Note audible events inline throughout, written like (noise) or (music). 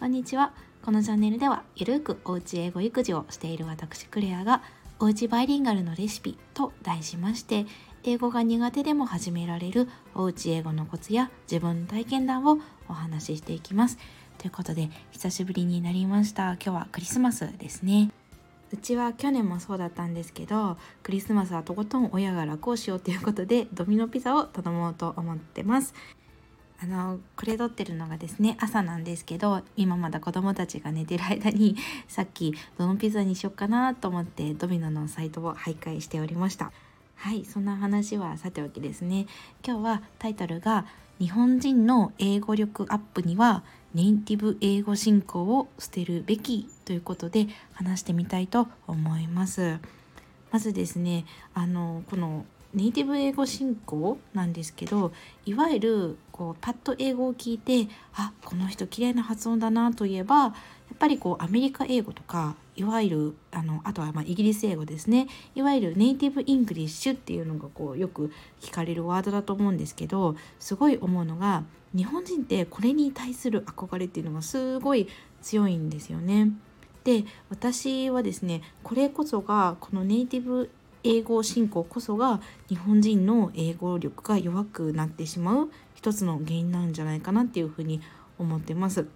こんにちは。このチャンネルではゆるくおうち英語育児をしている私クレアがおうちバイリンガルのレシピと題しまして英語が苦手でも始められるおうち英語のコツや自分の体験談をお話ししていきます。ということで久しぶりになりました。今日はクリスマスですね。うちは去年もそうだったんですけどクリスマスはとことん親が楽をしようということでドミノピザを頼もうと思ってます。あのこれ撮ってるのがですね朝なんですけど今まだ子供たちが寝てる間に (laughs) さっきどのピザにしよっかなと思ってドミノのサイトを徘徊しておりました。はいそんな話はさておきですね。今日はタイトルが日本人の英語力アップにはネイティブ英語進行を捨てるべきということで話してみたいと思います。まずですねあのこのネイティブ英語信仰なんですけどいわゆるこうパッと英語を聞いてあこの人綺麗な発音だなといえばやっぱりこうアメリカ英語とかいわゆるあのあとはまイギリス英語ですねいわゆる native English っていうのがこうよく聞かれるワードだと思うんですけどすごい思うのが日本人ってこれに対する憧れっていうのがすごい強いんですよね。で私はですねこれこそがこのネイティブ英語進行こそが日本人の英語力が弱くなってしまう一つの原因なんじゃないかなっていうふうに思ってます。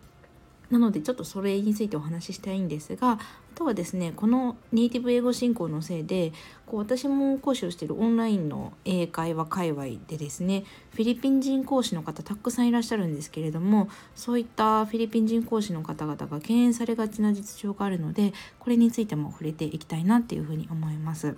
なのでちょっとそれについてお話ししたいんですがあとはですねこのネイティブ英語進行のせいでこう私も講師をしているオンラインの英会話界隈でですねフィリピン人講師の方たくさんいらっしゃるんですけれどもそういったフィリピン人講師の方々が敬遠されがちな実情があるのでこれについても触れていきたいなっていうふうに思います。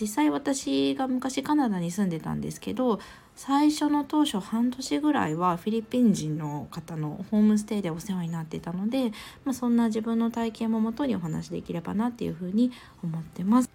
実際私が昔カナダに住んでたんですけど最初の当初半年ぐらいはフィリピン人の方のホームステイでお世話になってたので、まあ、そんな自分の体験ももとにお話できればなっていうふうに思ってます。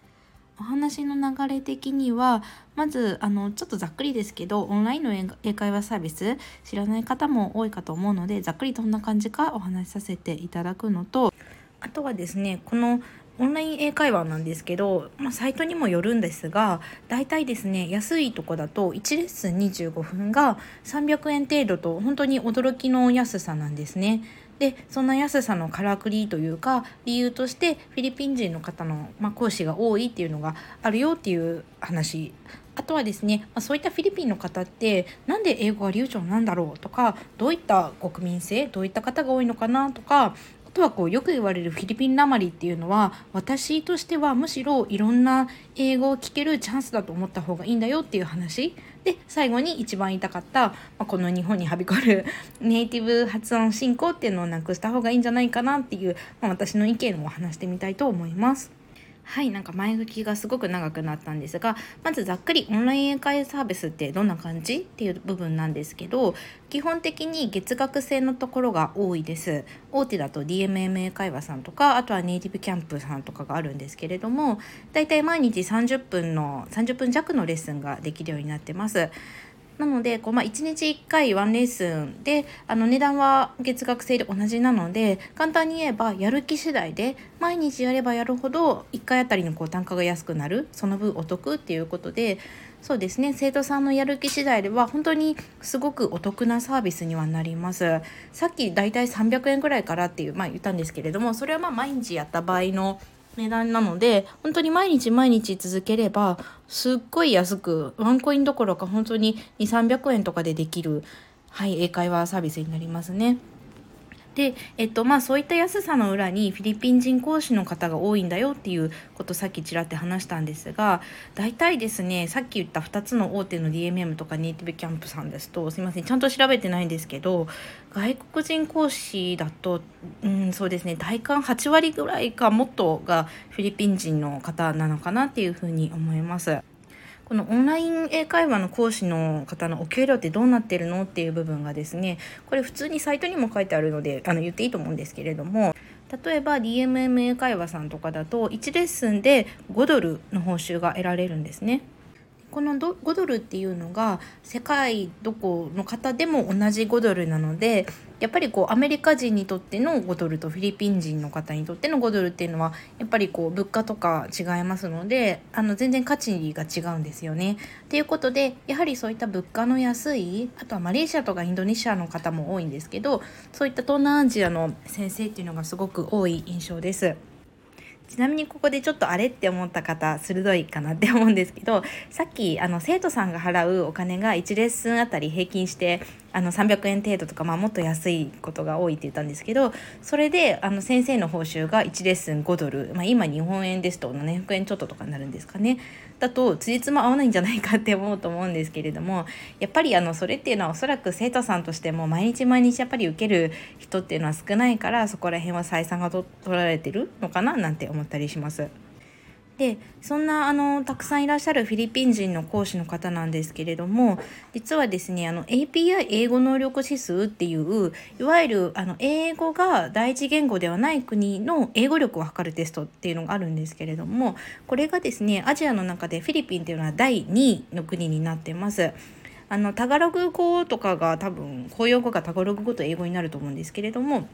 お話の流れ的にはまずあのちょっとざっくりですけどオンラインの英会話サービス知らない方も多いかと思うのでざっくりどんな感じかお話しさせていただくのとあとはですねこのオンライン英会話なんですけど、まあ、サイトにもよるんですが大体ですね安いとこだと1レッスン25分が300円程度と本当に驚きの安さなんですね。でそんな安さのからくりというか理由としてフィリピン人の方の、まあ、講師が多いっていうのがあるよっていう話あとはですね、まあ、そういったフィリピンの方ってなんで英語が流暢なんだろうとかどういった国民性どういった方が多いのかなとかとはこうよく言われるフィリピンなまりっていうのは私としてはむしろいろんな英語を聞けるチャンスだと思った方がいいんだよっていう話で最後に一番言いたかった、まあ、この日本にはびこる (laughs) ネイティブ発音進行っていうのをなくした方がいいんじゃないかなっていう、まあ、私の意見を話してみたいと思います。はいなんか前置きがすごく長くなったんですがまずざっくりオンライン英会サービスってどんな感じっていう部分なんですけど基本的に月額制のところが多いです。大手だと DMM 英会話さんとかあとはネイティブキャンプさんとかがあるんですけれどもだいたい毎日30分の30分弱のレッスンができるようになってます。なのでこう、まあ、1日1回ワンレッスンであの値段は月額制で同じなので簡単に言えばやる気次第で毎日やればやるほど1回あたりのこう単価が安くなるその分お得っていうことでそうですね生徒さんのやる気次第では本当にすごくお得なサービスにはなります。さっきだいたい300円ぐらいからっていう、まあ、言ったんですけれどもそれはまあ毎日やった場合の値段なので本当に毎日毎日続ければすっごい安くワンコインどころか本当に2300円とかでできる、はい、英会話サービスになりますね。で、えっとまあ、そういった安さの裏にフィリピン人講師の方が多いんだよっていうことさっきちらって話したんですが大体ですねさっき言った2つの大手の DMM とかネイティブキャンプさんですとすいませんちゃんと調べてないんですけど外国人講師だと、うん、そうですね大半8割ぐらいかもっとがフィリピン人の方なのかなっていうふうに思います。このオンライン英会話の講師の方のお給料ってどうなってるのっていう部分がですねこれ普通にサイトにも書いてあるのであの言っていいと思うんですけれども例えば DMM 英会話さんとかだと1レッスンで5ドルの報酬が得られるんですね。この5ドルっていうのが世界どこの方でも同じ5ドルなのでやっぱりこうアメリカ人にとっての5ドルとフィリピン人の方にとっての5ドルっていうのはやっぱりこう物価とか違いますのであの全然価値が違うんですよね。ということでやはりそういった物価の安いあとはマレーシアとかインドネシアの方も多いんですけどそういった東南アジアの先生っていうのがすごく多い印象です。ちなみにここでちょっとあれって思った方鋭いかなって思うんですけどさっきあの生徒さんが払うお金が1レッスンあたり平均してあの300円程度とか、まあ、もっと安いことが多いって言ったんですけどそれであの先生の報酬が1レッスン5ドル、まあ、今日本円ですと700円ちょっととかになるんですかねだとつじつま合わないんじゃないかって思うと思うんですけれどもやっぱりあのそれっていうのはおそらく生徒さんとしても毎日毎日やっぱり受ける人っていうのは少ないからそこら辺は採算が取られてるのかななんて思ったりします。でそんなあのたくさんいらっしゃるフィリピン人の講師の方なんですけれども実はですねあの API 英語能力指数っていういわゆるあの英語が第一言語ではない国の英語力を測るテストっていうのがあるんですけれどもこれがですねアジアの中でフィリピンっていうのは第2位の国になってます。あのタガログ語とかが多分公用語がタガログ語と英語になると思うんですけれども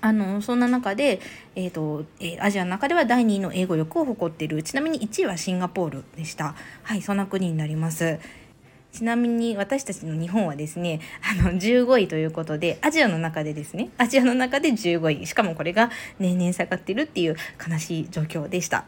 あのそんな中で、えーとえー、アジアの中では第2位の英語力を誇っている。ちなみに1位はシンガポールでした。はいそんな国になります。ちなみに私たちの日本はですねあの15位ということでアジアの中でですねアジアの中で15位。しかもこれが年々下がってるっていう悲しい状況でした。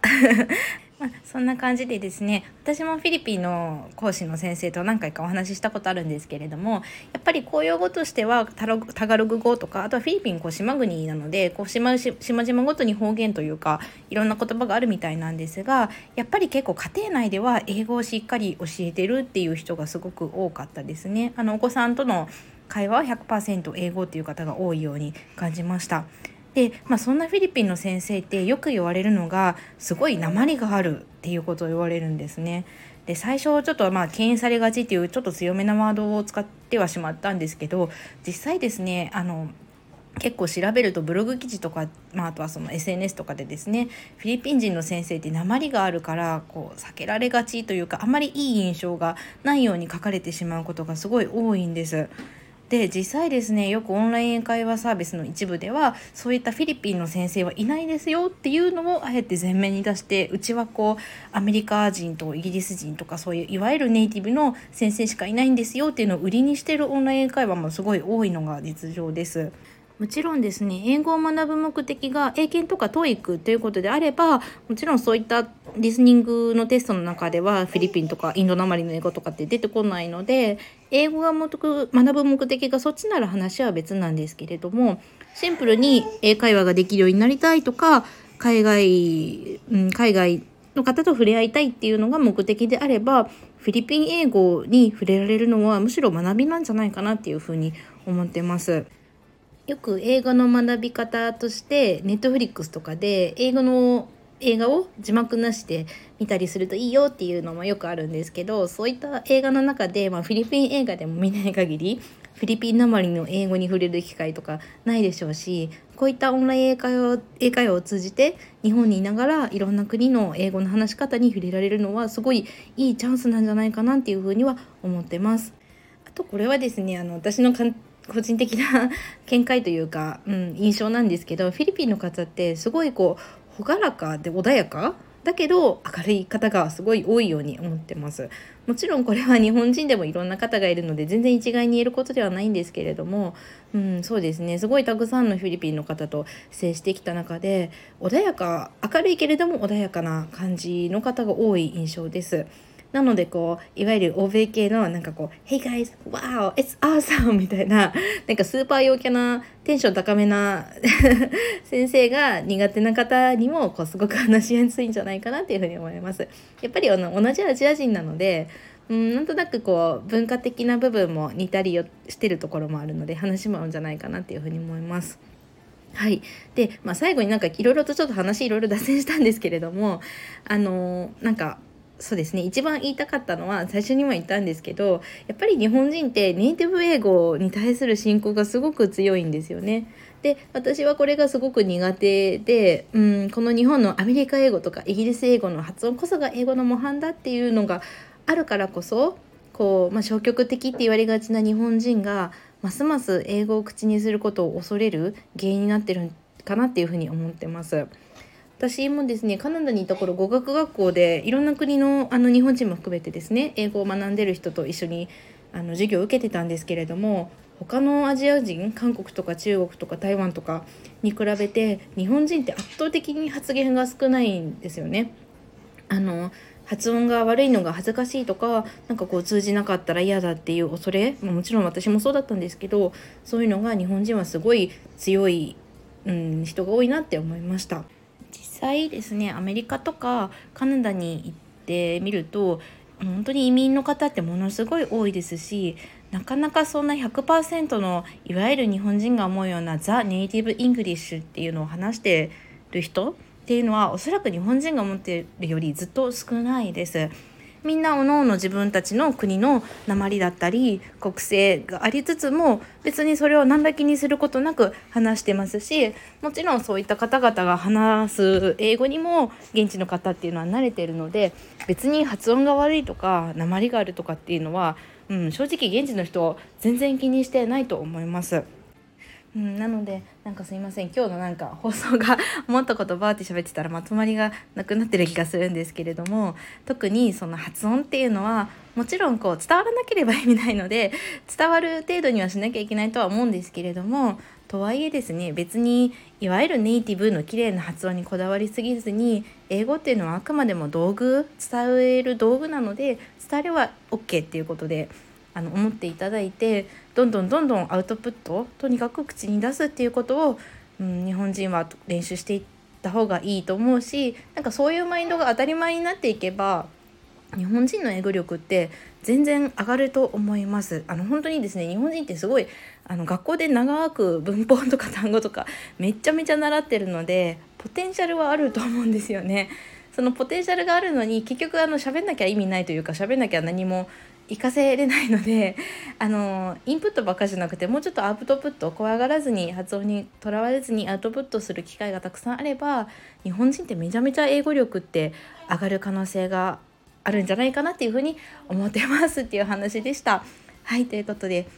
まあ、そんな感じでですね私もフィリピンの講師の先生と何回かお話ししたことあるんですけれどもやっぱり公用語としてはタガログ語とかあとはフィリピンこう島国なのでこう島島々ごとに方言というかいろんな言葉があるみたいなんですがやっぱり結構家庭内では英語をしっかり教えてるっていう人がすごく多かったですね。あのお子さんとの会話は100%英語っていう方が多いように感じました。で、まあ、そんなフィリピンの先生ってよく言われるのがすごい鉛があるっていうことを言われるんですね。で最初ちょっとまあ敬遠されがちっていうちょっと強めなワードを使ってはしまったんですけど実際ですねあの結構調べるとブログ記事とか、まあ、あとはその SNS とかでですねフィリピン人の先生って鉛があるからこう避けられがちというかあまりいい印象がないように書かれてしまうことがすごい多いんです。で実際ですねよくオンライン英会話サービスの一部ではそういったフィリピンの先生はいないですよっていうのをあえて前面に出してうちはこうアメリカ人とイギリス人とかそういういわゆるネイティブの先生しかいないんですよっていうのを売りにしてるオンライン英会話もすごい多いのが実情です。もちろんですね英語を学ぶ目的が英検とか TOEIC ということであればもちろんそういったリスニングのテストの中ではフィリピンとかインドなまりの英語とかって出てこないので英語が学ぶ目的がそっちなら話は別なんですけれどもシンプルに英会話ができるようになりたいとか海外、うん、海外の方と触れ合いたいっていうのが目的であればフィリピン英語に触れられるのはむしろ学びなんじゃないかなっていうふうに思ってます。よく英語の学び方としてネットフリックスとかで英語の映画を字幕なしで見たりするといいよっていうのもよくあるんですけどそういった映画の中で、まあ、フィリピン映画でも見ない限りフィリピンなまりの英語に触れる機会とかないでしょうしこういったオンライン英会話英会話を通じて日本にいながらいろんな国の英語の話し方に触れられるのはすごいいいチャンスなんじゃないかなっていうふうには思ってます。あとこれはですねあの私の個人的な (laughs) 見解というか、うん、印象なんですけどフィリピンの方ってすごいこう朗らかで穏やか？だけど明るい方がすごい多いように思ってます。もちろんこれは日本人でもいろんな方がいるので全然一概に言えることではないんですけれども、うん、そうですね。すごいたくさんのフィリピンの方と接してきた中で穏やか明るいけれども穏やかな感じの方が多い印象です。なのでこういわゆる欧米系のなんかこう「Hey guys! Wow! It's awesome! (laughs)」みたいななんかスーパー陽キャなテンション高めな (laughs) 先生が苦手な方にもこうすごく話しやすいんじゃないかなっていうふうに思います。やっぱりあの同じアジア人なのでうんなんとなくこう文化的な部分も似たりしてるところもあるので話も合うんじゃないかなっていうふうに思います。はい。で、まあ、最後になんかいろいろとちょっと話いろいろ脱線したんですけれども、あのー、なんかそうですね一番言いたかったのは最初にも言ったんですけどやっぱり日本人ってネイティブ英語に対する信仰がすごく強いんですよね。で私はこれがすごく苦手で、うん、この日本のアメリカ英語とかイギリス英語の発音こそが英語の模範だっていうのがあるからこそこう、まあ、消極的って言われがちな日本人がますます英語を口にすることを恐れる原因になってるかなっていうふうに思ってます。私もですねカナダにいた頃語学学校でいろんな国のあの日本人も含めてですね英語を学んでる人と一緒にあの授業を受けてたんですけれども他のアジア人韓国とか中国とか台湾とかに比べて日本人って圧倒的に発言が少ないんですよね。あの発音が悪いのが恥ずかしいとか何かこう通じなかったら嫌だっていう恐れもちろん私もそうだったんですけどそういうのが日本人はすごい強い、うん、人が多いなって思いました。際ですねアメリカとかカナダに行ってみると本当に移民の方ってものすごい多いですしなかなかそんな100%のいわゆる日本人が思うような the native English っていうのを話してる人っていうのはおそらく日本人が思ってるよりずっと少ないです。みんなおのおの自分たちの国の訛りだったり国性がありつつも別にそれを何ら気にすることなく話してますしもちろんそういった方々が話す英語にも現地の方っていうのは慣れているので別に発音が悪いとか鉛があるとかっていうのは、うん、正直現地の人全然気にしてないと思います。うん、なのでなんかすいません今日のなんか放送がもっと言葉って喋ってたらまとまりがなくなってる気がするんですけれども特にその発音っていうのはもちろんこう伝わらなければ意味ないので (laughs) 伝わる程度にはしなきゃいけないとは思うんですけれどもとはいえですね別にいわゆるネイティブの綺麗な発音にこだわりすぎずに英語っていうのはあくまでも道具伝える道具なので伝えれば OK っていうことで。あの思っていただいてどんどんどんどんアウトプットとにかく口に出すっていうことを、うん、日本人は練習していった方がいいと思うしなんかそういうマインドが当たり前になっていけば日本人の英語力って全然上がると思います。あの本当にですね日本人ってすごいあの学校で長く文法とか単語とかめちゃめちゃ習ってるのでポテンシャルはあると思うんですよね。そのポテンシャルがあるのに結局あの喋んなきゃ意味ないというか喋んなきゃ何も活かせれないのであのインプットばっかじゃなくてもうちょっとアウトプット怖がらずに発音にとらわれずにアウトプットする機会がたくさんあれば日本人ってめちゃめちゃ英語力って上がる可能性があるんじゃないかなっていうふうに思ってますっていう話でした。はいということで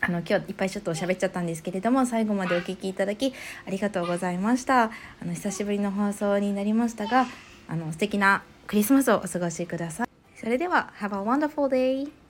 あの今日いっぱいちょっと喋っちゃったんですけれども最後までお聴きいただきありがとうございましたあの久しぶりの放送になりましたがあの素敵なクリスマスをお過ごしくださいそれでは Have a wonderful day!